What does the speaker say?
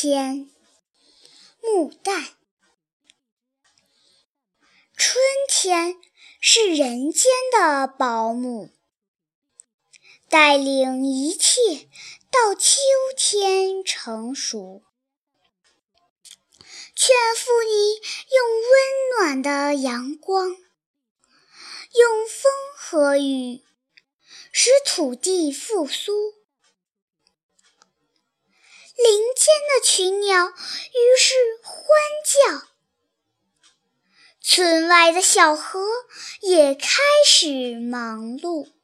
天，木旦。春天是人间的保姆，带领一切到秋天成熟，劝服你用温暖的阳光，用风和雨，使土地复苏。群鸟于是欢叫，村外的小河也开始忙碌。